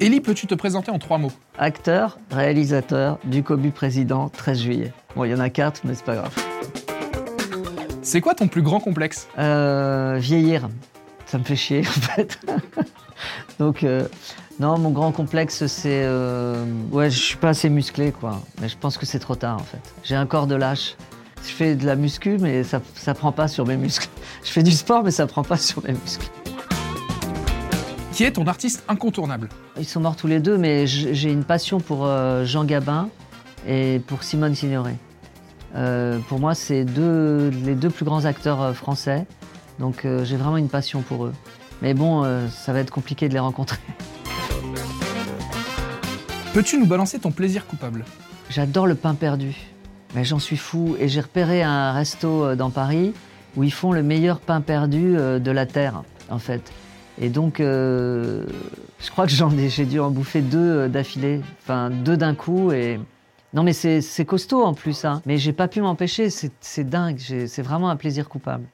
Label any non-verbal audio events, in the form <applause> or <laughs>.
Ellie, peux-tu te présenter en trois mots? Acteur, réalisateur, du Cobu président, 13 juillet. Bon, il y en a quatre, mais c'est pas grave. C'est quoi ton plus grand complexe? Euh, vieillir, ça me fait chier <laughs> en fait. Donc, euh, non, mon grand complexe, c'est. euh, ouais, je suis pas assez musclé, quoi. Mais je pense que c'est trop tard, en fait. J'ai un corps de lâche. Je fais de la muscu, mais ça, ça prend pas sur mes muscles. <laughs> Je fais du sport, mais ça prend pas sur mes muscles. Qui est ton artiste incontournable Ils sont morts tous les deux, mais j'ai une passion pour euh, Jean Gabin et pour Simone Signoret. Euh, pour moi, c'est deux, les deux plus grands acteurs euh, français. Donc euh, j'ai vraiment une passion pour eux. Mais bon, ça va être compliqué de les rencontrer. <laughs> Peux-tu nous balancer ton plaisir coupable? J'adore le pain perdu. Mais j'en suis fou. Et j'ai repéré un resto dans Paris où ils font le meilleur pain perdu de la Terre, en fait. Et donc, euh, je crois que j'en ai, j'ai dû en bouffer deux euh, d'affilée. Enfin, deux d'un coup. Et non, mais c'est costaud en plus. Hein. Mais j'ai pas pu m'empêcher. C'est dingue. C'est vraiment un plaisir coupable.